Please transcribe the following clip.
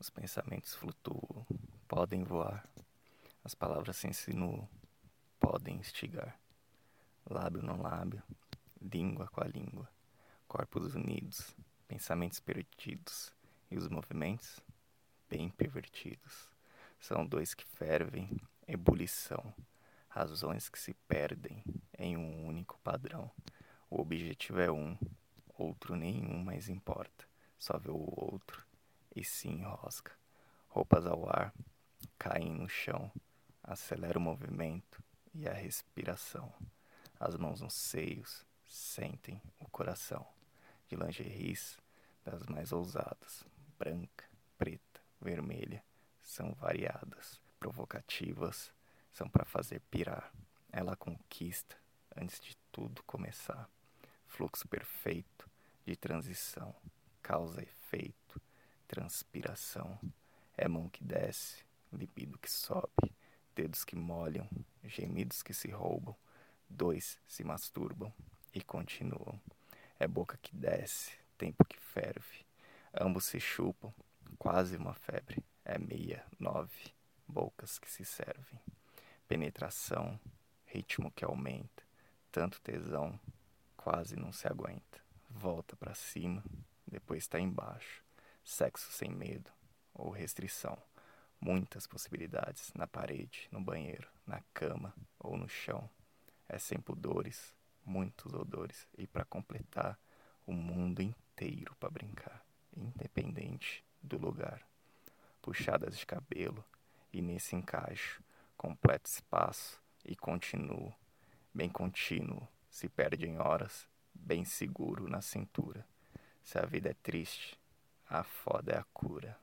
Os pensamentos flutuam, podem voar. As palavras se insinuam, podem instigar. Lábio no lábio, língua com a língua. Corpos unidos, pensamentos perdidos. E os movimentos, bem pervertidos. São dois que fervem, ebulição. Razões que se perdem em um único padrão. O objetivo é um, outro nenhum mais importa. Só vê o outro e se enrosca. Roupas ao ar, caem no chão, acelera o movimento e a respiração. As mãos nos seios sentem o coração. De lingeries das mais ousadas, branca, preta, vermelha, são variadas, provocativas, são para fazer pirar. Ela conquista antes de tudo começar. Fluxo perfeito de transição, causa efeito, transpiração. É mão que desce, libido que sobe, dedos que molham, gemidos que se roubam, dois se masturbam e continuam. É boca que desce, tempo que ferve, ambos se chupam, quase uma febre. É meia, nove, bocas que se servem. Penetração, ritmo que aumenta, tanto tesão, quase não se aguenta. Volta para cima, depois está embaixo sexo sem medo ou restrição. Muitas possibilidades na parede, no banheiro, na cama ou no chão. É sem pudores, muitos odores e para completar, o mundo inteiro para brincar, independente do lugar. Puxadas de cabelo e nesse encaixo, completo espaço e continuo, bem contínuo, se perde em horas, bem seguro na cintura. Se a vida é triste, a foda é a cura.